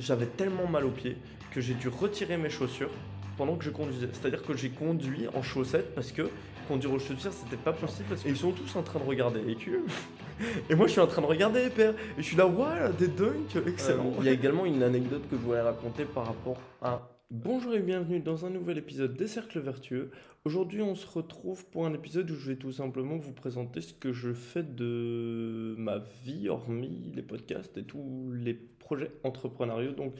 j'avais tellement mal aux pieds que j'ai dû retirer mes chaussures pendant que je conduisais. C'est-à-dire que j'ai conduit en chaussettes parce que conduire aux chaussures, c'était pas possible parce qu'ils sont tous en train de regarder les culs. Et moi, je suis en train de regarder les pères. Et je suis là, ouais, des dunks, excellent. Euh, il y a également une anecdote que je voulais raconter par rapport à. Bonjour et bienvenue dans un nouvel épisode des Cercles Vertueux. Aujourd'hui, on se retrouve pour un épisode où je vais tout simplement vous présenter ce que je fais de ma vie, hormis les podcasts et tous les projets entrepreneuriaux. Donc,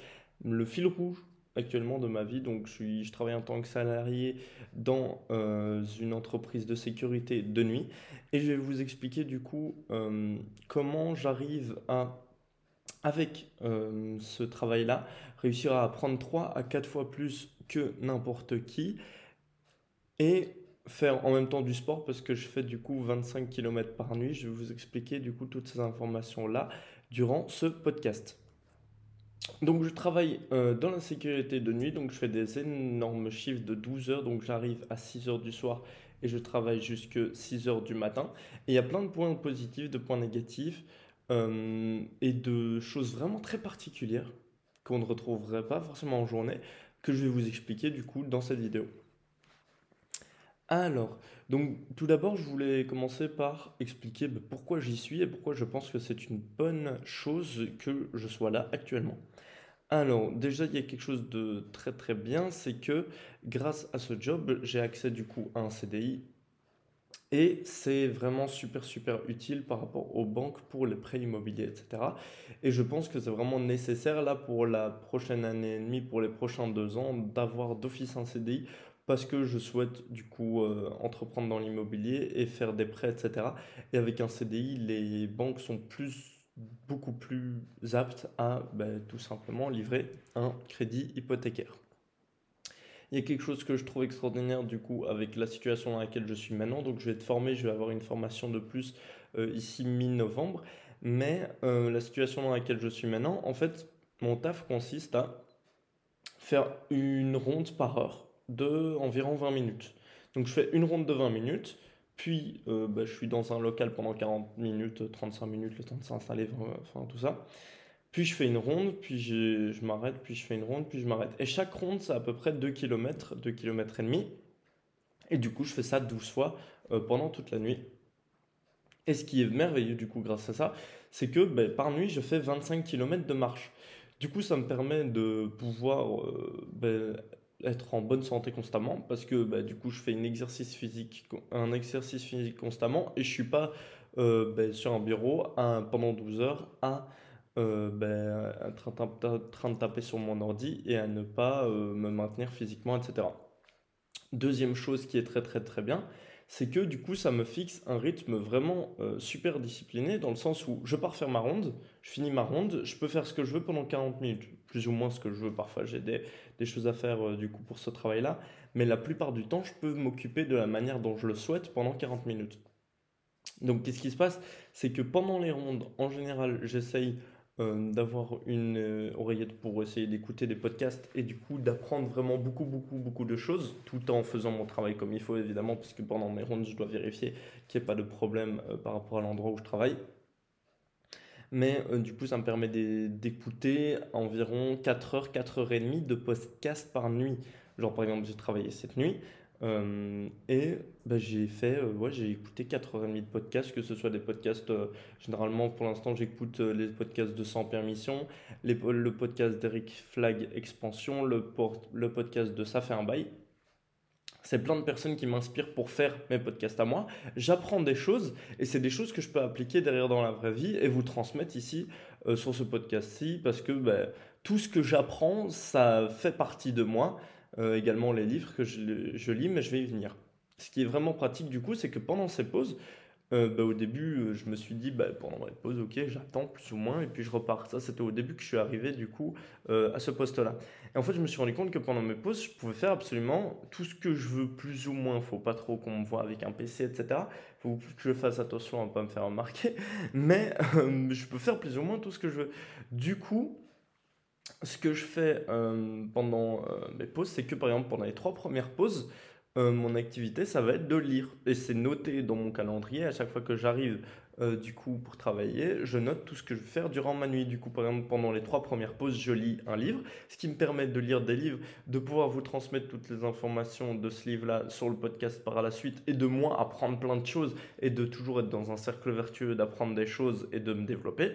le fil rouge actuellement de ma vie. Donc, je, suis, je travaille en tant que salarié dans euh, une entreprise de sécurité de nuit. Et je vais vous expliquer du coup euh, comment j'arrive à, avec euh, ce travail-là, réussir à apprendre 3 à 4 fois plus que n'importe qui. Et faire en même temps du sport parce que je fais du coup 25 km par nuit. Je vais vous expliquer du coup toutes ces informations-là durant ce podcast. Donc je travaille euh, dans la sécurité de nuit, donc je fais des énormes chiffres de 12 heures, donc j'arrive à 6 heures du soir et je travaille jusque 6 heures du matin. Et il y a plein de points positifs, de points négatifs euh, et de choses vraiment très particulières qu'on ne retrouverait pas forcément en journée, que je vais vous expliquer du coup dans cette vidéo. Alors, donc tout d'abord, je voulais commencer par expliquer bah, pourquoi j'y suis et pourquoi je pense que c'est une bonne chose que je sois là actuellement. Alors, déjà, il y a quelque chose de très très bien, c'est que grâce à ce job, j'ai accès du coup à un CDI et c'est vraiment super super utile par rapport aux banques pour les prêts immobiliers, etc. Et je pense que c'est vraiment nécessaire là pour la prochaine année et demie, pour les prochains deux ans, d'avoir d'office un CDI parce que je souhaite du coup euh, entreprendre dans l'immobilier et faire des prêts, etc. Et avec un CDI, les banques sont plus beaucoup plus aptes à ben, tout simplement livrer un crédit hypothécaire. Il y a quelque chose que je trouve extraordinaire du coup avec la situation dans laquelle je suis maintenant. Donc je vais être formé, je vais avoir une formation de plus euh, ici mi-novembre. Mais euh, la situation dans laquelle je suis maintenant, en fait, mon taf consiste à faire une ronde par heure de environ 20 minutes. Donc je fais une ronde de 20 minutes, puis euh, bah, je suis dans un local pendant 40 minutes, 35 minutes, le temps de s'installer, enfin tout ça. Puis je fais une ronde, puis je, m'arrête, puis je fais une ronde, puis je m'arrête. Et chaque ronde, c'est à peu près 2 km, 2 km et demi. Et du coup, je fais ça 12 fois euh, pendant toute la nuit. Et ce qui est merveilleux du coup grâce à ça, c'est que ben, par nuit, je fais 25 km de marche. Du coup, ça me permet de pouvoir euh, ben, être en bonne santé constamment parce que bah, du coup je fais un exercice physique, constamment et je suis pas euh, sur un bureau pendant 12 heures à euh, être en train de taper sur mon ordi et à ne pas euh, me maintenir physiquement, etc. Deuxième chose qui est très très très bien, c'est que du coup ça me fixe un rythme vraiment euh, super discipliné dans le sens où je pars faire ma ronde, je finis ma ronde, je peux faire ce que je veux pendant 40 minutes, plus ou moins ce que je veux, parfois j'ai des, choses à faire du coup pour ce travail-là, mais la plupart du temps je peux m'occuper de la manière dont je le souhaite pendant 40 minutes. Donc qu'est-ce qui se passe? C'est que pendant les rondes, en général, j'essaye euh, d'avoir une euh, oreillette pour essayer d'écouter des podcasts et du coup d'apprendre vraiment beaucoup, beaucoup, beaucoup de choses tout en faisant mon travail comme il faut évidemment, puisque pendant mes rondes, je dois vérifier qu'il n'y ait pas de problème euh, par rapport à l'endroit où je travaille. Mais du coup, ça me permet d'écouter environ 4 heures, 4 heures et demie de podcast par nuit. Genre, par exemple, j'ai travaillé cette nuit, euh, et bah, j'ai fait, euh, ouais, j'ai écouté 4h30 de podcasts, que ce soit des podcasts, euh, généralement pour l'instant j'écoute les podcasts de Sans Permission, le podcast d'Eric Flag Expansion, le, le podcast de Ça fait un bail. C'est plein de personnes qui m'inspirent pour faire mes podcasts à moi. J'apprends des choses et c'est des choses que je peux appliquer derrière dans la vraie vie et vous transmettre ici sur ce podcast-ci parce que bah, tout ce que j'apprends, ça fait partie de moi. Euh, également les livres que je, lis, mais je vais y venir. Ce qui est vraiment pratique du coup, c'est que pendant ces pauses, euh, bah, au début, euh, je me suis dit, bah, pendant les pauses, ok, j'attends plus ou moins, et puis je repars. Ça, c'était au début que je suis arrivé, du coup, à ce poste-là. Et en fait, je me suis rendu compte que pendant mes pauses, je pouvais faire absolument tout ce que je veux, plus ou moins. Faut pas trop qu'on me voit avec un PC, etc. Faut que je fasse attention à ne pas me faire remarquer. Mais je peux faire plus ou moins tout ce que je veux. Du coup, ce que je fais euh, pendant euh, mes pauses, c'est que par exemple pendant les trois premières pauses, euh, mon activité, ça va être de lire. Et c'est noté dans mon calendrier à chaque fois que j'arrive du coup, pour travailler, je note tout ce que je vais faire durant ma nuit. Du coup, par exemple, pendant les trois premières pauses, je lis un livre, ce qui me permet de lire des livres, de pouvoir vous transmettre toutes les informations de ce livre-là sur le podcast par la suite, et de moi apprendre plein de choses, et de toujours être dans un cercle vertueux, d'apprendre des choses et de me développer.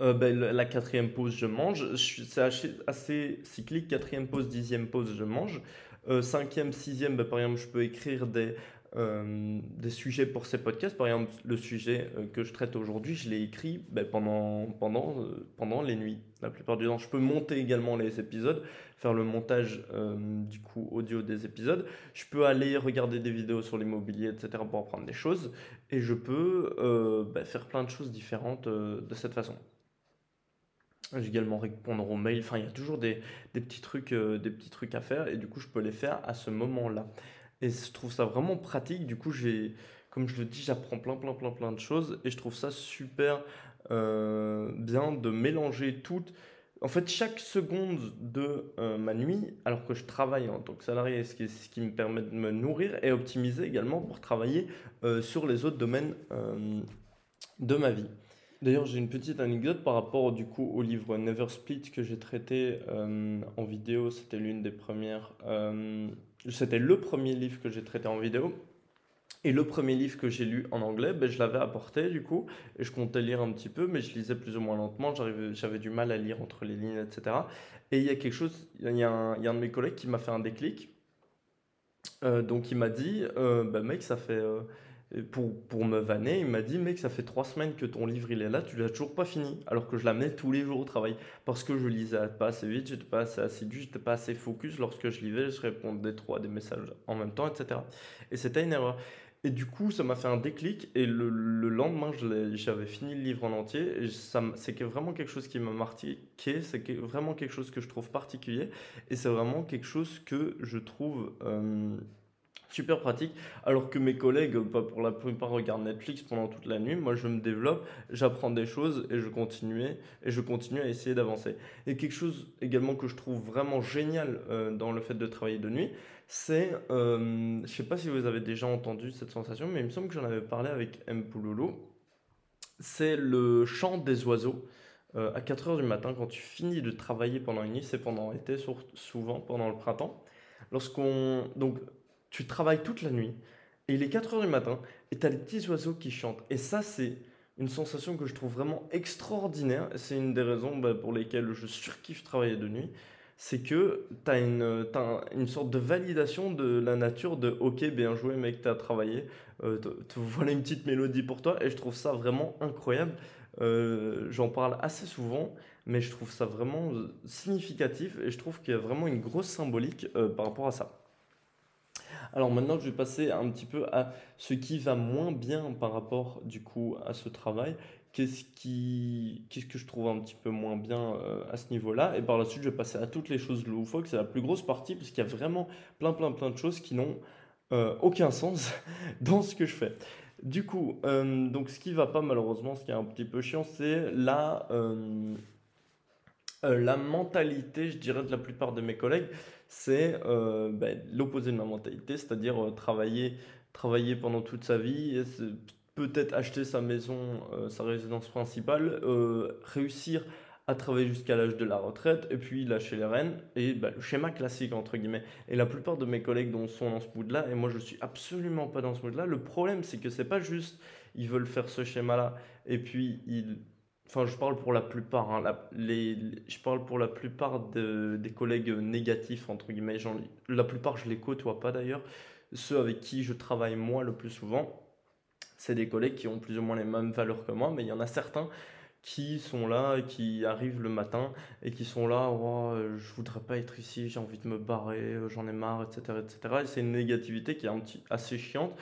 Euh, ben, la quatrième pause, je mange. C'est assez, cyclique. Quatrième pause, dixième pause, je mange. Euh, cinquième, sixième, ben, par exemple, je peux écrire des, euh, des sujets pour ces podcasts. Par exemple, le sujet que je traite aujourd'hui, je l'ai écrit ben, pendant, pendant, pendant les nuits, la plupart du temps. Je peux monter également les épisodes, faire le montage du coup audio des épisodes. Je peux aller regarder des vidéos sur l'immobilier, etc. pour apprendre des choses. Et je peux faire plein de choses différentes de cette façon. J'ai également répondre aux mails. Enfin, il y a toujours des, des petits trucs, des petits trucs à faire et du coup, je peux les faire à ce moment-là. Et je trouve ça vraiment pratique. Du coup, j'ai, comme je le dis, j'apprends plein, plein, plein, plein de choses. Et je trouve ça super euh, bien de mélanger toutes. En fait, chaque seconde de euh, ma nuit, alors que je travaille en tant que salarié, ce qui, ce qui me permet de me nourrir et optimiser également pour travailler euh, sur les autres domaines de ma vie. D'ailleurs, j'ai une petite anecdote par rapport du coup au livre Never Split que j'ai traité en vidéo. C'était l'une des premières c'était le premier livre que j'ai traité en vidéo. Et le premier livre que j'ai lu en anglais, ben, je l'avais apporté du coup, et je comptais lire un petit peu, mais je lisais plus ou moins lentement, j'avais du mal à lire entre les lignes, etc. Et il y a quelque chose, il y a un, y a un de mes collègues qui m'a fait un déclic. Euh, donc il m'a dit, euh, ben, mec, ça fait... Pour, pour me vanner, il m'a dit Mec, ça fait trois semaines que ton livre il est là, tu l'as toujours pas fini. Alors que je l'amenais tous les jours au travail. Parce que je lisais pas assez vite, j'étais pas assez assidu, j'étais pas assez focus. Lorsque je lisais, je répondais trois des messages en même temps, etc. Et c'était une erreur. Et du coup, ça m'a fait un déclic. Et le, le lendemain, j'avais fini le livre en entier. Et c'est vraiment quelque chose qui m'a marqué. C'est vraiment quelque chose que je trouve particulier. Et c'est vraiment quelque chose que je trouve. Euh, super pratique. Alors que mes collègues, pas pour la plupart, regardent Netflix pendant toute la nuit. Moi, je me développe, j'apprends des choses et je continue, et je continue à essayer d'avancer. Et quelque chose également que je trouve vraiment génial euh, dans le fait de travailler de nuit, c'est, euh, je sais pas si vous avez déjà entendu cette sensation, mais il me semble que j'en avais parlé avec M. Poulolo. C'est le chant des oiseaux. Euh, à 4 heures du matin, quand tu finis de travailler pendant une nuit, c'est pendant l'été, souvent pendant le printemps. Lorsqu'on donc tu travailles toute la nuit, et il est 4 heures du matin, et tu as les petits oiseaux qui chantent. Et ça, c'est une sensation que je trouve vraiment extraordinaire. C'est une des raisons bah, pour lesquelles je surkiffe travailler de nuit. C'est que tu as, une, une sorte de validation de la nature de OK, bien joué, mec, tu as travaillé. Euh, voilà une petite mélodie pour toi. Et je trouve ça vraiment incroyable. Euh, j'en parle assez souvent, mais je trouve ça vraiment significatif et je trouve qu'il y a vraiment une grosse symbolique euh, par rapport à ça. Alors maintenant, je vais passer un petit peu à ce qui va moins bien par rapport du coup à ce travail. Qu'est-ce qui, qu'est-ce que je trouve un petit peu moins bien euh, à ce niveau-là? Et par la suite, je vais passer à toutes les choses loufoques. C'est la plus grosse partie puisqu'il y a vraiment plein, plein, plein de choses qui n'ont euh, aucun sens dans ce que je fais. Du coup, euh, donc ce qui va pas malheureusement, ce qui est un petit peu chiant, c'est la, la mentalité, je dirais, de la plupart de mes collègues c'est euh, ben, l'opposé de ma mentalité, c'est-à-dire euh, travailler, travailler pendant toute sa vie, peut-être acheter sa maison, euh, sa résidence principale, réussir à travailler jusqu'à l'âge de la retraite et puis lâcher les rênes et ben, le schéma classique entre guillemets. Et la plupart de mes collègues dont sont dans ce mood là et moi je suis absolument pas dans ce mood là le problème c'est que c'est pas juste ils veulent faire ce schéma là et puis ils Enfin, je parle pour la plupart. Hein, les, je parle pour la plupart des collègues négatifs, entre guillemets. la plupart, je les côtoie pas d'ailleurs. Ceux avec qui je travaille moi le plus souvent, c'est des collègues qui ont plus ou moins les mêmes valeurs que moi, mais il y en a certains qui sont là, qui arrivent le matin et qui sont là, oh, je voudrais pas être ici, j'ai envie de me barrer, j'en ai marre, etc. etc. Et c'est une négativité qui est un petit, assez chiante.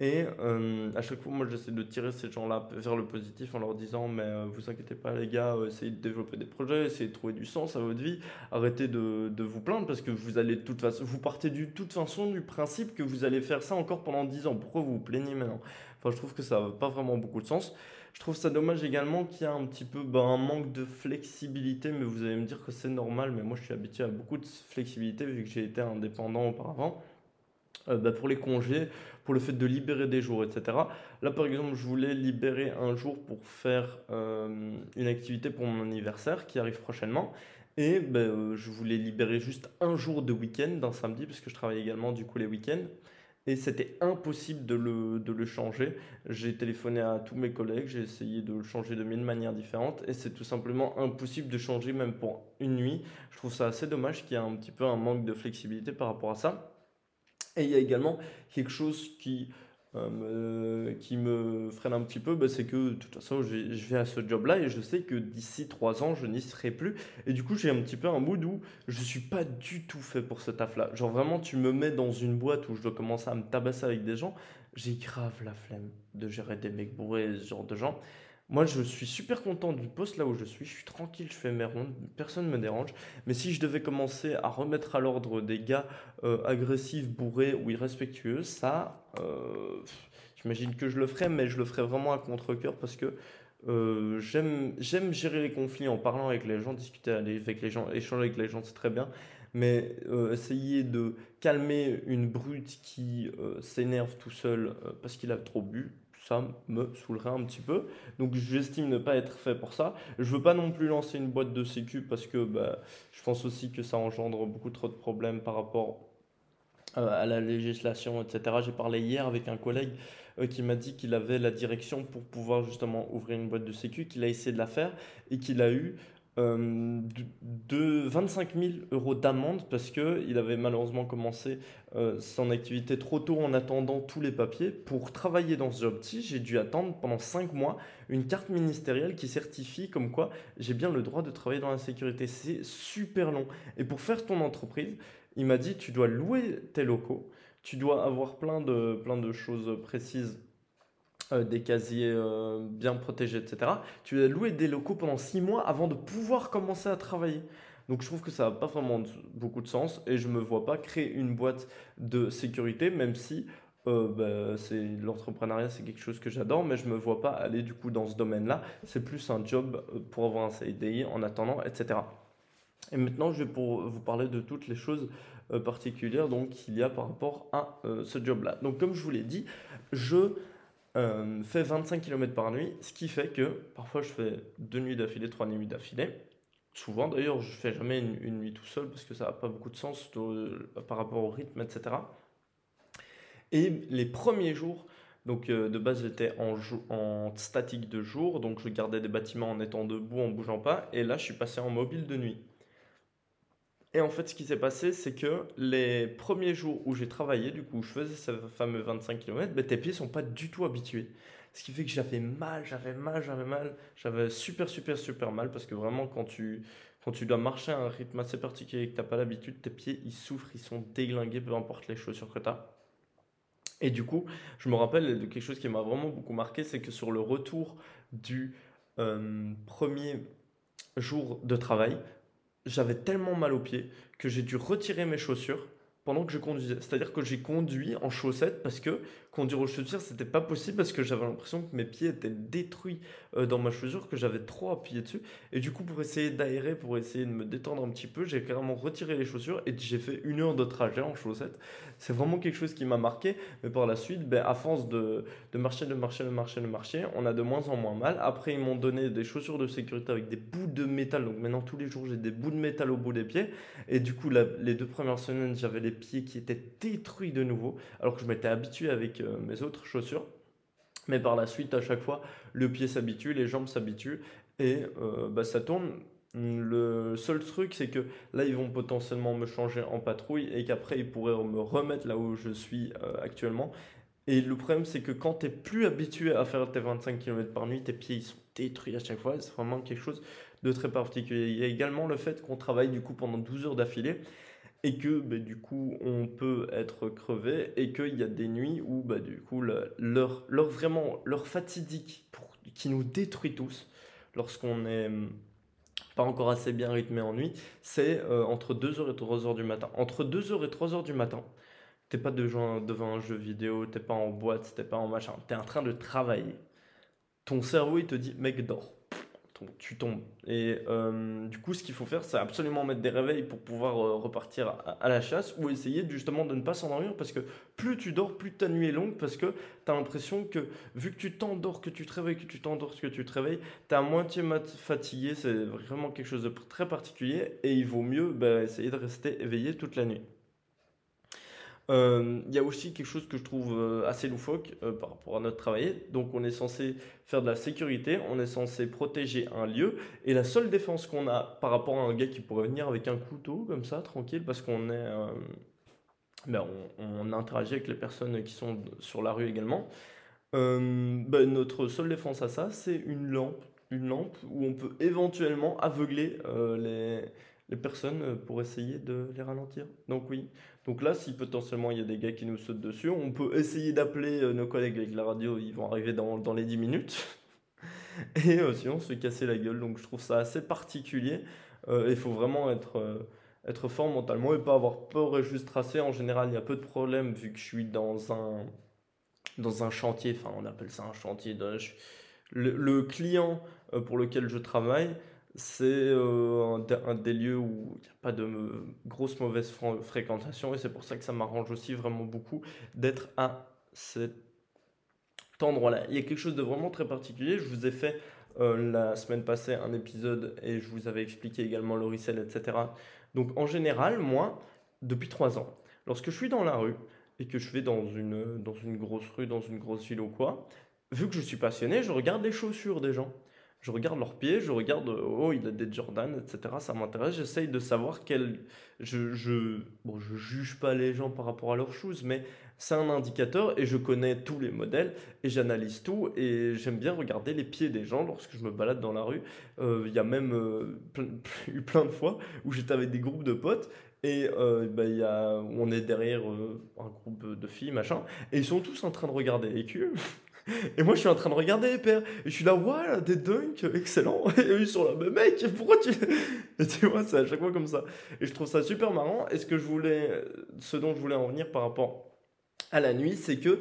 Et euh, à chaque fois, moi, j'essaie de tirer ces gens-là vers le positif en leur disant Mais euh, vous inquiétez pas, les gars, euh, essayez de développer des projets, essayez de trouver du sens à votre vie, arrêtez de, de vous plaindre parce que vous allez de toute façon, vous partez de toute façon du principe que vous allez faire ça encore pendant 10 ans. Pourquoi vous vous plaignez maintenant? Enfin, je trouve que ça n'a pas vraiment beaucoup de sens. Je trouve ça dommage également qu'il y a un petit peu ben, un manque de flexibilité, mais vous allez me dire que c'est normal, mais moi je suis habitué à beaucoup de flexibilité vu que j'ai été indépendant auparavant. Euh, bah, pour les congés, pour le fait de libérer des jours, etc. Là, par exemple, je voulais libérer un jour pour faire euh, une activité pour mon anniversaire qui arrive prochainement. Et bah, euh, je voulais libérer juste un jour de week-end, d'un samedi, parce que je travaille également du coup les week-ends. Et c'était impossible de le, de le changer. J'ai téléphoné à tous mes collègues, j'ai essayé de le changer de mille manières différentes. Et c'est tout simplement impossible de changer même pour une nuit. Je trouve ça assez dommage qu'il y ait un petit peu un manque de flexibilité par rapport à ça. Et il y a également quelque chose qui, euh, me, qui me freine un petit peu, bah, c'est que de toute façon, je vais à ce job-là et je sais que d'ici trois ans, je n'y serai plus. Et du coup, j'ai un petit peu un mood où je suis pas du tout fait pour ce taf-là. Genre vraiment, tu me mets dans une boîte où je dois commencer à me tabasser avec des gens, j'ai grave la flemme de gérer des mecs bourrés, ce genre de gens. Moi, je suis super content du poste là où je suis. Je suis tranquille, je fais mes rondes, personne ne me dérange. Mais si je devais commencer à remettre à l'ordre des gars euh, agressifs, bourrés ou irrespectueux, ça, euh, j'imagine que je le ferais, mais je le ferais vraiment à contre-coeur parce que euh, j'aime gérer les conflits en parlant avec les gens, discuter avec les gens, échanger avec les gens, c'est très bien. Mais essayer de calmer une brute qui s'énerve tout seul parce qu'il a trop bu, ça me saoulerait un petit peu. Donc j'estime ne pas être fait pour ça. Je veux pas non plus lancer une boîte de sécu parce que bah, je pense aussi que ça engendre beaucoup trop de problèmes par rapport euh, à la législation, etc. J'ai parlé hier avec un collègue euh, qui m'a dit qu'il avait la direction pour pouvoir justement ouvrir une boîte de sécu, qu'il a essayé de la faire et qu'il a eu euh, de 25 000 euros d'amende parce qu'il avait malheureusement commencé euh, son activité trop tôt en attendant tous les papiers. Pour travailler dans ce job-ci, j'ai dû attendre pendant 5 mois une carte ministérielle qui certifie comme quoi j'ai bien le droit de travailler dans la sécurité. C'est super long. Et pour faire ton entreprise, il m'a dit tu dois louer tes locaux, tu dois avoir plein de, plein de choses précises euh, des casiers euh, bien protégés, etc. Tu as loué des locaux pendant six mois avant de pouvoir commencer à travailler. Donc je trouve que ça n'a pas vraiment beaucoup de sens et je ne me vois pas créer une boîte de sécurité, même si euh, bah, l'entrepreneuriat, c'est quelque chose que j'adore, mais je ne me vois pas aller du coup dans ce domaine-là. C'est plus un job pour avoir un CDI en attendant, etc. Et maintenant, je vais pour vous parler de toutes les choses particulières qu'il y a par rapport à ce job-là. Donc comme je vous l'ai dit, je euh, fait 25 km par nuit, ce qui fait que parfois je fais deux nuits d'affilée, trois nuits d'affilée. Souvent d'ailleurs, je fais jamais une, nuit tout seul parce que ça n'a pas beaucoup de sens euh, par rapport au rythme, etc. Et les premiers jours, donc euh, de base j'étais en, en statique de jour, donc je gardais des bâtiments en étant debout, en bougeant pas, et là je suis passé en mobile de nuit. Et en fait, ce qui s'est passé, c'est que les premiers jours où j'ai travaillé, du coup, je faisais ce fameux 25 km, ben, tes pieds sont pas du tout habitués. Ce qui fait que j'avais mal, j'avais mal, j'avais mal, j'avais super, super, super mal parce que vraiment, quand tu, quand tu dois marcher à un rythme assez particulier et que tu n'as pas l'habitude, tes pieds, ils souffrent, ils sont déglingués, peu importe les chaussures que tu as. Et du coup, je me rappelle de quelque chose qui m'a vraiment beaucoup marqué, c'est que sur le retour du euh, premier jour de travail, j'avais tellement mal aux pieds que j'ai dû retirer mes chaussures pendant que je conduisais. C'est-à-dire que j'ai conduit en chaussettes parce que conduire aux chaussures, c'était pas possible parce que j'avais l'impression que mes pieds étaient détruits euh, dans ma chaussure, que j'avais trop appuyé dessus. Et du coup, pour essayer d'aérer, pour essayer de me détendre un petit peu, j'ai carrément retiré les chaussures et j'ai fait une heure de trajet en chaussettes. C'est vraiment quelque chose qui m'a marqué. Mais par la suite, ben, à force de, de marcher, de marcher, de marcher, de marcher, on a de moins en moins mal. Après, ils m'ont donné des chaussures de sécurité avec des bouts de métal. Donc maintenant, tous les jours, j'ai des bouts de métal au bout des pieds. Et du coup, les deux premières semaines, j'avais les pieds qui étaient détruits de nouveau. Alors que je m'étais habitué avec euh, mes autres chaussures. Mais par la suite, à chaque fois, le pied s'habitue, les jambes s'habituent et euh, bah, ça tourne. Le seul truc, c'est que là, ils vont potentiellement me changer en patrouille et qu'après, ils pourraient me remettre là où je suis euh, actuellement. Et le problème, c'est que quand tu plus habitué à faire tes 25 km par nuit, tes pieds ils sont détruits à chaque fois. C'est vraiment quelque chose de très particulier. Il y a également le fait qu'on travaille du coup pendant 12 heures d'affilée et que bah, du coup on peut être crevé et qu'il y a des nuits où bah, du coup leur vraiment leur fatidique qui nous détruit tous lorsqu'on est hum, pas encore assez bien rythmé en nuit, c'est euh, entre 2h et 3h du matin. Entre 2h et 3h du matin, t'es pas devant, devant un jeu vidéo, t'es pas en boîte, t'es pas en machin, t'es en train de travailler. Ton cerveau il te dit mec dors tu tombes. Et euh, du coup, ce qu'il faut faire, c'est absolument mettre des réveils pour pouvoir euh, repartir à, la chasse ou essayer justement de ne pas s'endormir parce que plus tu dors, plus ta nuit est longue parce que tu as l'impression que vu que tu t'endors, que tu te réveilles, que tu t'endors, que tu te réveilles, tu à moitié fatigué. C'est vraiment quelque chose de très particulier et il vaut mieux bah, essayer de rester éveillé toute la nuit. Euh, il y a aussi quelque chose que je trouve euh, assez loufoque euh, par rapport à notre travail. Donc on est censé faire de la sécurité, on est censé protéger un lieu, et la seule défense qu'on a par rapport à un gars qui pourrait venir avec un couteau comme ça, tranquille, parce qu'on est... Ben on, interagit avec les personnes qui sont sur la rue également. Ben notre seule défense à ça, c'est une lampe. Une lampe où on peut éventuellement aveugler les, les personnes pour essayer de les ralentir. Donc oui, donc là, si potentiellement il y a des gars qui nous sautent dessus, on peut essayer d'appeler euh, nos collègues avec la radio, ils vont arriver dans, dans les 10 minutes. Et euh, sinon, on se casser la gueule. Donc je trouve ça assez particulier. Euh, il faut vraiment être, être fort mentalement et pas avoir peur et juste tracer. En général, il y a peu de problèmes vu que je suis dans un, dans un chantier. Enfin, on appelle ça un chantier. Le, le, client pour lequel je travaille, c'est euh, un, des lieux où il n'y a pas de grosse mauvaise fréquentation et c'est pour ça que ça m'arrange aussi vraiment beaucoup d'être à cet endroit-là. Il y a quelque chose de vraiment très particulier. Je vous ai fait euh, la semaine passée un épisode et je vous avais expliqué également le resell, etc. Donc en général, moi, depuis trois ans, lorsque je suis dans la rue et que je vais dans une, dans une grosse rue, dans une grosse ville ou quoi, vu que je suis passionné, je regarde les chaussures des gens je regarde leurs pieds, je regarde, oh, il a des Jordan, etc. Ça m'intéresse, j'essaye de savoir quel. Je, je, bon, je juge pas les gens par rapport à leurs shoes, mais c'est un indicateur et je connais tous les modèles et j'analyse tout et j'aime bien regarder les pieds des gens lorsque je me balade dans la rue. Euh, il y a même euh, eu plein de fois où j'étais avec des groupes de potes et euh, bah, y a, on est derrière un groupe de filles, machin, et ils sont tous en train de regarder les culs. Et moi, je suis en train de regarder les pères. Et je suis là, voilà, des dunks, excellent. Et ils sont là, mais mec, pourquoi tu. Et tu vois, c'est à chaque fois comme ça. Et je trouve ça super marrant. Et ce que je voulais. Ce dont je voulais en venir par rapport à la nuit, c'est que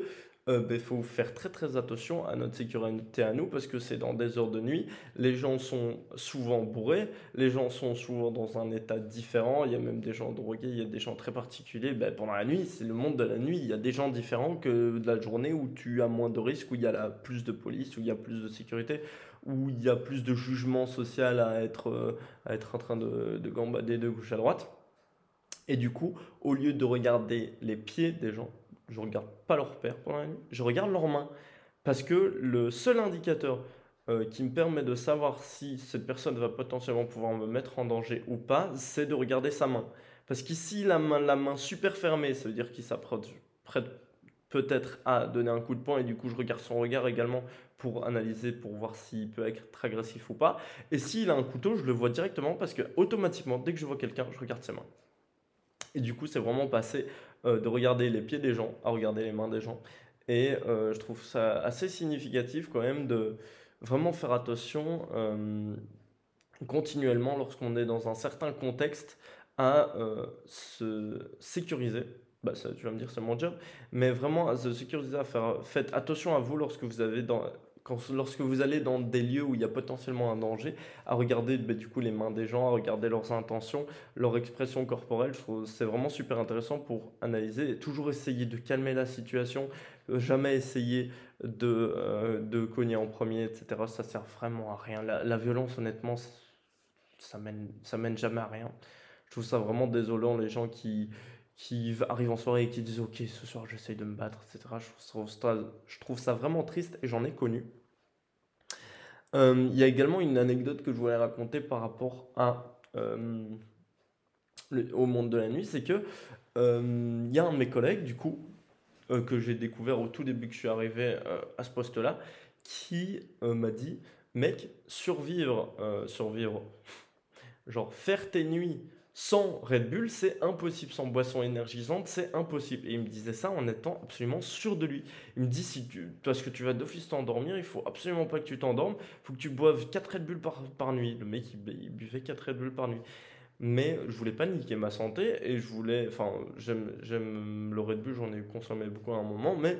euh, ben, faut faire très très attention à notre sécurité à nous parce que c'est dans des heures de nuit. Les gens sont souvent bourrés, les gens sont souvent dans un état différent. Il y a même des gens drogués, il y a des gens très particuliers. Ben, pendant la nuit, c'est le monde de la nuit. Il y a des gens différents que de la journée où tu as moins de risques, où il y a plus de police, où il y a plus de sécurité, où il y a plus de jugement social à être, euh, à être en train de, de gambader de gauche à droite. Et du coup, au lieu de regarder les pieds des gens, je regarde pas leur père pendant la nuit, je regarde leurs mains. Parce que le seul indicateur euh, qui me permet de savoir si cette personne va potentiellement pouvoir me mettre en danger ou pas, c'est de regarder sa main. Parce qu'ici, la main, la main super fermée, ça veut dire qu'il s'apprête peut-être à donner un coup de poing et du coup je regarde son regard également pour analyser, pour voir s'il peut être très agressif ou pas. Et s'il a un couteau, je le vois directement parce que automatiquement, dès que je vois quelqu'un, je regarde ses mains. Et du coup, c'est vraiment passé euh, de regarder les pieds des gens à regarder les mains des gens. Et euh, je trouve ça assez significatif quand même de vraiment faire attention euh, continuellement lorsqu'on est dans un certain contexte à se sécuriser. Bah tu vas me dire, c'est mon job, mais vraiment à se sécuriser, à faire, faites attention à vous lorsque vous avez dans, lorsque vous allez dans des lieux où il y a potentiellement un danger, à regarder bah, du coup les mains des gens, à regarder leurs intentions, leur expression corporelle, je trouve c'est vraiment super intéressant pour analyser et toujours essayer de calmer la situation, euh, jamais essayer de, euh, de cogner en premier, etc. Ça sert vraiment à rien. La, violence, honnêtement, ça mène, ça mène jamais à rien. Je trouve ça vraiment désolant les gens qui qui arrivent en soirée et qui disent ok ce soir j'essaye de me battre etc je trouve, ça, vraiment triste et j'en ai connu. Euh, il y a également une anecdote que je voulais raconter par rapport à, euh, au monde de la nuit, c'est que euh, il y a un de mes collègues, du coup, que j'ai découvert au tout début que je suis arrivé à ce poste-là, qui m'a dit, mec, survivre, survivre, genre faire tes nuits sans Red Bull, c'est impossible. Sans boisson énergisante, c'est impossible. Et il me disait ça en étant absolument sûr de lui. Il me dit si tu, parce que tu vas d'office t'endormir, il faut absolument pas que tu t'endormes. Il faut que tu boives 4 Red Bull par, par nuit. Le mec, il, buvait 4 Red Bull par nuit. Mais je voulais pas niquer ma santé et je voulais. Enfin, j'aime le Red Bull, j'en ai consommé beaucoup à un moment, mais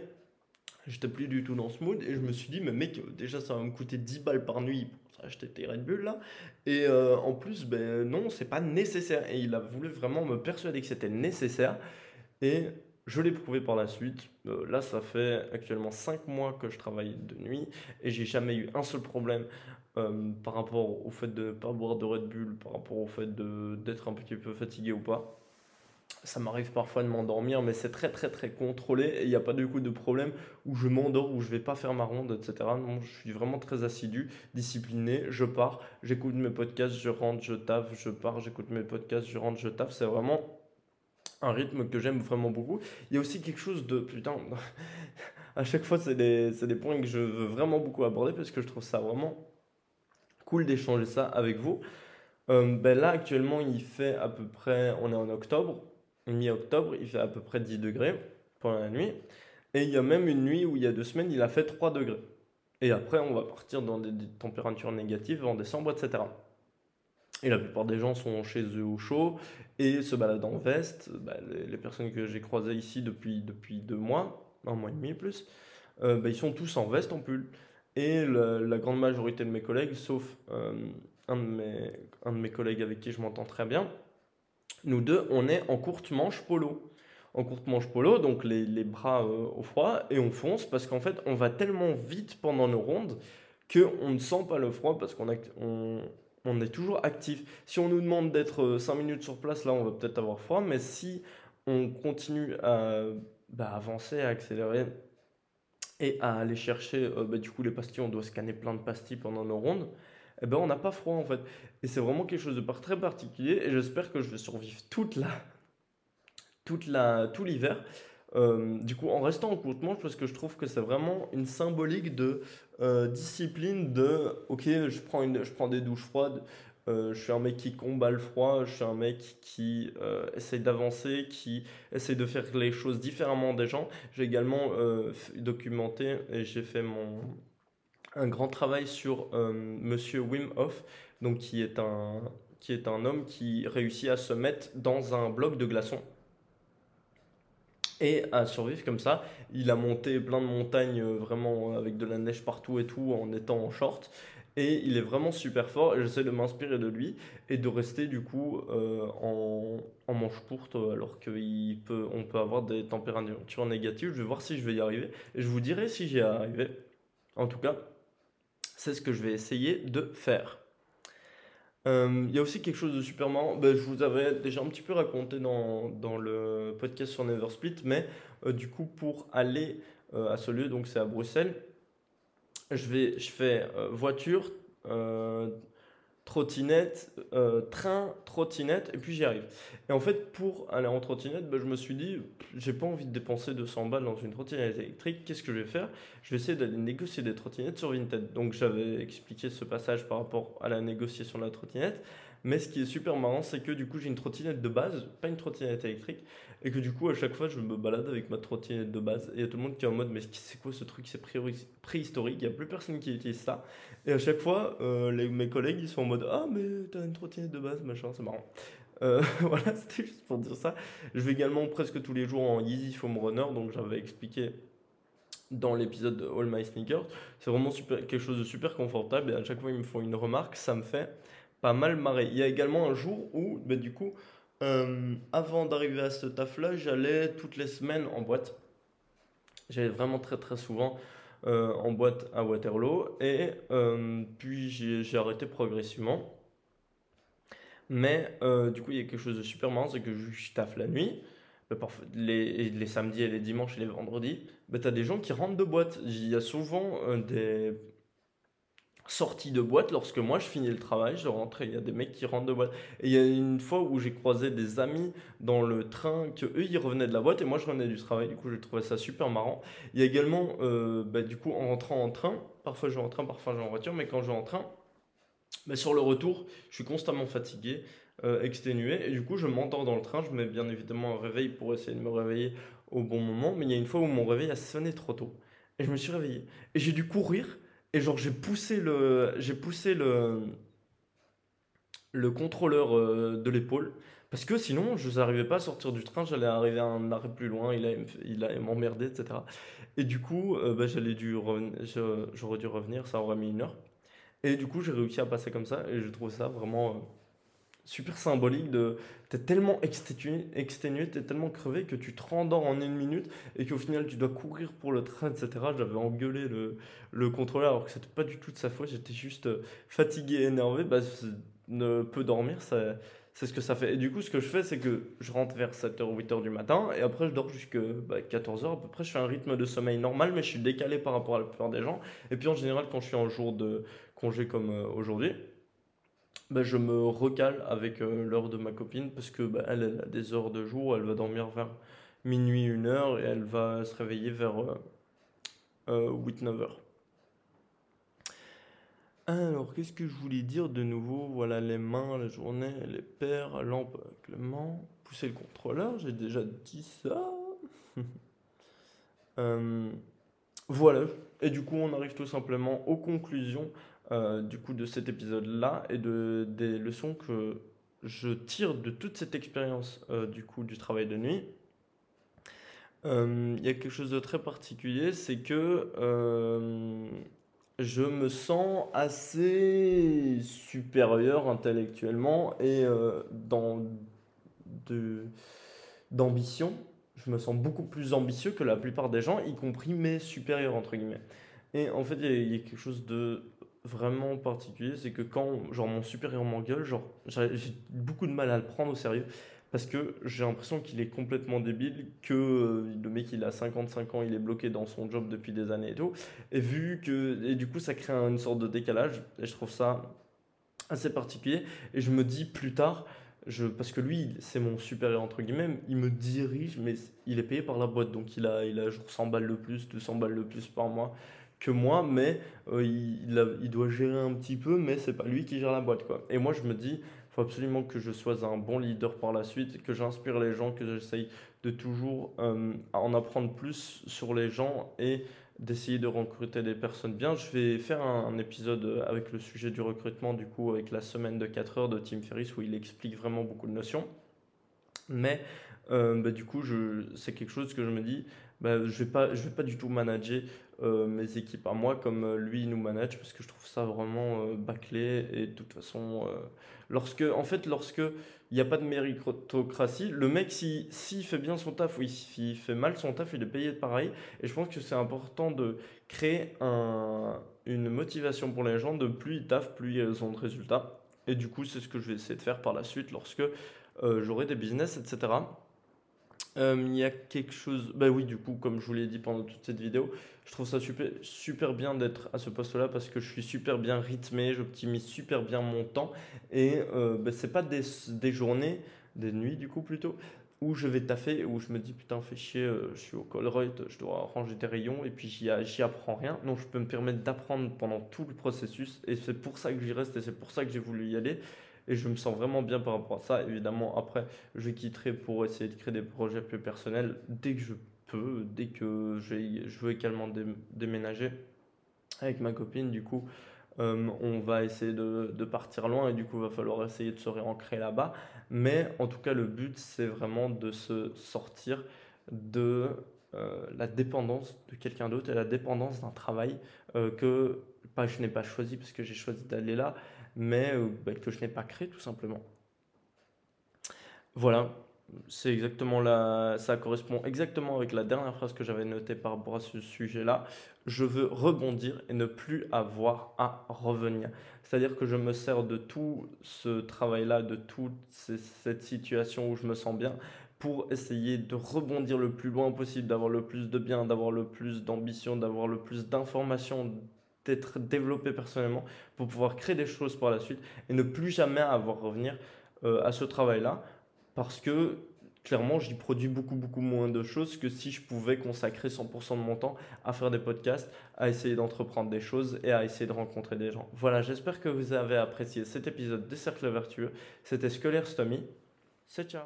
J'étais plus du tout dans ce mood et je me suis dit, mais mec, déjà ça va me coûter 10 balles par nuit pour acheter tes Red Bull là. Et euh, en plus, ben non, c'est pas nécessaire. Et il a voulu vraiment me persuader que c'était nécessaire. Et je l'ai prouvé par la suite. Euh, là, ça fait actuellement 5 mois que je travaille de nuit et j'ai jamais eu un seul problème euh, par rapport au fait de ne pas boire de Red Bull, par rapport au fait d'être un petit peu fatigué ou pas. Ça m'arrive parfois de m'endormir, mais c'est très très très contrôlé et il n'y a pas du coup de problème où je m'endors, où je vais pas faire ma ronde, etc. Je suis vraiment très assidu, discipliné, je pars, j'écoute mes podcasts, je rentre, je taffe, je pars, j'écoute mes podcasts, je rentre, je taffe. C'est vraiment un rythme que j'aime vraiment beaucoup. Il y a aussi quelque chose de... Putain, à chaque fois c'est des, des points que je veux vraiment beaucoup aborder parce que je trouve ça vraiment cool d'échanger ça avec vous. Euh, ben là, actuellement, il fait à peu près, on est en octobre, mi-octobre, il fait à peu près 10 degrés pendant la nuit. Et il y a même une nuit où il y a deux semaines, il a fait 3 degrés. Et après, on va partir dans des, températures négatives en décembre, etc. Et la plupart des gens sont chez eux au chaud et se baladent en veste. Ben, les, personnes que j'ai croisées ici depuis, depuis deux mois, un mois et demi plus, euh, ben, ils sont tous en veste, en pull. Et la grande majorité de mes collègues, sauf euh, un, de mes, un de mes collègues avec qui je m'entends très bien, nous deux, on est en courte manche polo. En courte manche polo, donc les, bras euh, au froid, et on fonce parce qu'en fait, on va tellement vite pendant nos rondes qu'on ne sent pas le froid parce qu'on on, on est toujours actif. Si on nous demande d'être 5 euh, minutes sur place, là, on va peut-être avoir froid, mais si on continue à bah, avancer, à accélérer, et à aller chercher euh, bah, du coup les pastilles, on doit scanner plein de pastilles pendant nos rondes, eh ben on n'a pas froid en fait. Et c'est vraiment quelque chose de très particulier et j'espère que je vais survivre toute la, toute la, tout l'hiver. Euh, du coup, en restant en courte manche, parce que je trouve que c'est vraiment une symbolique de euh, discipline de ok, je prends, je prends des douches froides, euh, je suis un mec qui combat le froid, je suis un mec qui euh, essaye d'avancer, qui essaye de faire les choses différemment des gens. J'ai également documenté et j'ai fait mon, un grand travail sur Monsieur Wim Hof, donc qui est, un, qui est un homme qui réussit à se mettre dans un bloc de glaçons et à survivre comme ça. Il a monté plein de montagnes vraiment avec de la neige partout et tout en étant en short. Et il est vraiment super fort j'essaie de m'inspirer de lui et de rester du coup euh, en, en, manche courte alors qu'on peut, on peut avoir des températures négatives. Je vais voir si je vais y arriver et je vous dirai si j'y arrivé. En tout cas, c'est ce que je vais essayer de faire. Euh, il y a aussi quelque chose de super marrant. Ben, je vous avais déjà un petit peu raconté dans, le podcast sur Neversplit, mais euh, du coup, pour aller à ce lieu, donc c'est à Bruxelles, je, vais, je fais euh, voiture, euh, trottinette, euh, train, trottinette, et puis j'y arrive. Et en fait, pour aller en trottinette, bah, je me suis dit, j'ai pas envie de dépenser 200 balles dans une trottinette électrique, qu'est-ce que je vais faire? Je vais essayer d'aller négocier des trottinettes sur Vinted. Donc j'avais expliqué ce passage par rapport à la négociation de la trottinette. Mais ce qui est super marrant, c'est que du coup, j'ai une trottinette de base, pas une trottinette électrique, et que du coup, à chaque fois, je me balade avec ma trottinette de base. Et il y a tout le monde qui est en mode, mais c'est quoi ce truc C'est préhistorique, il n'y a plus personne qui utilise ça. Et à chaque fois, euh, mes collègues, ils sont en mode, ah, mais t'as une trottinette de base, machin, c'est marrant. Euh, voilà, c'était juste pour dire ça. Je vais également presque tous les jours en Easy Foam Runner, donc j'avais expliqué dans l'épisode de All My Sneakers. C'est vraiment quelque chose de super confortable et à chaque fois ils me font une remarque, ça me fait pas mal marrer. Il y a également un jour où, bah, du coup, euh, avant d'arriver à ce taf-là, j'allais toutes les semaines en boîte. J'allais vraiment très très souvent euh, en boîte à Waterloo et euh, puis j'ai arrêté progressivement. Mais du coup, il y a quelque chose de super marrant, c'est que je taffe la nuit. Bah, les, les, samedis et les dimanches et les vendredis, bah, tu as des gens qui rentrent de boîte. Il y a souvent des, sortie de boîte, lorsque moi je finis le travail, je rentre il y a des mecs qui rentrent de boîte. Et il y a une fois où j'ai croisé des amis dans le train, que eux ils revenaient de la boîte et moi je revenais du travail, du coup j'ai trouvé ça super marrant. Il y a également, euh, bah, du coup en rentrant en train, parfois je vais en train, parfois je vais en voiture, mais quand je vais en train, bah, sur le retour, je suis constamment fatigué. Euh, exténué et du coup je m'endors dans le train je mets bien évidemment un réveil pour essayer de me réveiller au bon moment mais il y a une fois où mon réveil a sonné trop tôt et je me suis réveillé et j'ai dû courir et genre, j'ai poussé le. J'ai poussé le. le contrôleur euh, de l'épaule. Parce que sinon, je n'arrivais pas à sortir du train, j'allais arriver à un arrêt plus loin, il allait, il m'emmerder, etc. Et du coup, euh, bah, j'allais dû j'aurais dû revenir, ça aurait mis une heure. Et du coup, j'ai réussi à passer comme ça, et je trouve ça vraiment euh, super symbolique de... T'es tellement exténué, exténué t'es tellement crevé que tu te rendors en une minute, et qu'au final, tu dois courir pour le train, etc. J'avais engueulé le, le contrôleur, alors que c'était pas du tout de sa faute, j'étais juste fatigué, énervé. Bah, ne peut dormir, c'est ce que ça fait. Et du coup, ce que je fais, c'est que je rentre vers 7h ou 8h du matin et après, je dors jusqu'à 14h bah, à peu près. Je fais un rythme de sommeil normal, mais je suis décalé par rapport à la plupart des gens. Et puis, en général, quand je suis en jour de congé comme euh, aujourd'hui, bah, je me recale avec euh, l'heure de ma copine parce que bah, elle, a des heures de jour. Elle va dormir vers minuit, 1h et elle va se réveiller vers 8-9h. Euh, alors, qu'est-ce que je voulais dire de nouveau? Voilà, les mains, la journée, les paires, lampe Clément, pousser le contrôleur, j'ai déjà dit ça. Euh, voilà, et du coup, on arrive tout simplement aux conclusions euh, du coup de cet épisode-là et de, des leçons que je tire de toute cette expérience euh, du coup du travail de nuit. Il y a quelque chose de très particulier, c'est que je me sens assez supérieur intellectuellement et euh, dans d'ambition. Je me sens beaucoup plus ambitieux que la plupart des gens, y compris mes supérieurs entre guillemets. Et en fait, il y, a quelque chose de vraiment particulier, c'est que quand genre mon supérieur m'engueule, genre j'ai beaucoup de mal à le prendre au sérieux parce que j'ai l'impression qu'il est complètement débile, que euh, le mec il a 55 ans, il est bloqué dans son job depuis des années et tout, et vu que, et du coup ça crée une sorte de décalage, et je trouve ça assez particulier, et je me dis plus tard, je, parce que lui c'est mon supérieur entre guillemets, il me dirige, mais il est payé par la boîte, donc il a, il a genre 100 balles de plus, 200 balles de plus par mois que moi, mais euh, il, il, doit gérer un petit peu, mais c'est pas lui qui gère la boîte quoi. Et moi je me dis, faut absolument que je sois un bon leader par la suite, que j'inspire les gens, que j'essaye de toujours euh, en apprendre plus sur les gens et d'essayer de recruter des personnes bien. Je vais faire un, épisode avec le sujet du recrutement, du coup, avec la semaine de 4 heures de Tim Ferriss, où il explique vraiment beaucoup de notions. Mais euh, bah, du coup, c'est quelque chose que je me dis, bah, je vais, pas, je vais pas du tout manager euh, mes équipes à moi comme lui nous manage, parce que je trouve ça vraiment bâclé. Et de toute façon, Lorsque, en fait, lorsque il n'y a pas de méritocratie, le mec, s'il si, fait bien son taf ou s'il fait mal son taf, il est payé pareil. Et je pense que c'est important de créer un, une motivation pour les gens de plus ils taffent, plus ils ont de résultats. Et du coup, c'est ce que je vais essayer de faire par la suite lorsque euh, j'aurai des business, etc. Euh, il y a quelque chose. Bah oui, du coup, comme je vous l'ai dit pendant toute cette vidéo, je trouve ça super, super bien d'être à ce poste-là parce que je suis super bien rythmé, j'optimise super bien mon temps. Et euh, bah, c'est pas des, des, journées, des nuits du coup plutôt, où je vais taffer, où je me dis putain, fais chier, euh, je suis au Colruyt, je dois ranger des rayons et puis j'y apprends rien. Non, je peux me permettre d'apprendre pendant tout le processus et c'est pour ça que j'y reste et c'est pour ça que j'ai voulu y aller et je me sens vraiment bien par rapport à ça. Évidemment, après, je quitterai pour essayer de créer des projets plus personnels dès que je peux, dès que je veux également déménager avec ma copine. Du coup, euh, on va essayer de, de, partir loin et du coup, il va falloir essayer de se réancrer là-bas. Mais en tout cas, le but, c'est vraiment de se sortir de euh, la dépendance de quelqu'un d'autre et la dépendance d'un travail euh, que pas, je n'ai pas choisi parce que j'ai choisi d'aller là, mais euh, bah, que je n'ai pas créé tout simplement. Voilà, c'est exactement la, ça correspond exactement avec la dernière phrase que j'avais notée par rapport à ce sujet-là. Je veux rebondir et ne plus avoir à revenir. C'est-à-dire que je me sers de tout ce travail-là, de toute cette situation où je me sens bien, pour essayer de rebondir le plus loin possible, d'avoir le plus de bien, d'avoir le plus d'ambition, d'avoir le plus d'informations, d'être développé personnellement pour pouvoir créer des choses par la suite et ne plus jamais avoir à revenir euh, à ce travail-là parce que clairement j'y produis beaucoup beaucoup moins de choses que si je pouvais consacrer 100% de mon temps à faire des podcasts, à essayer d'entreprendre des choses et à essayer de rencontrer des gens. Voilà, j'espère que vous avez apprécié cet épisode des cercles vertueux. C'était Scolaire Stomy. C'est ciao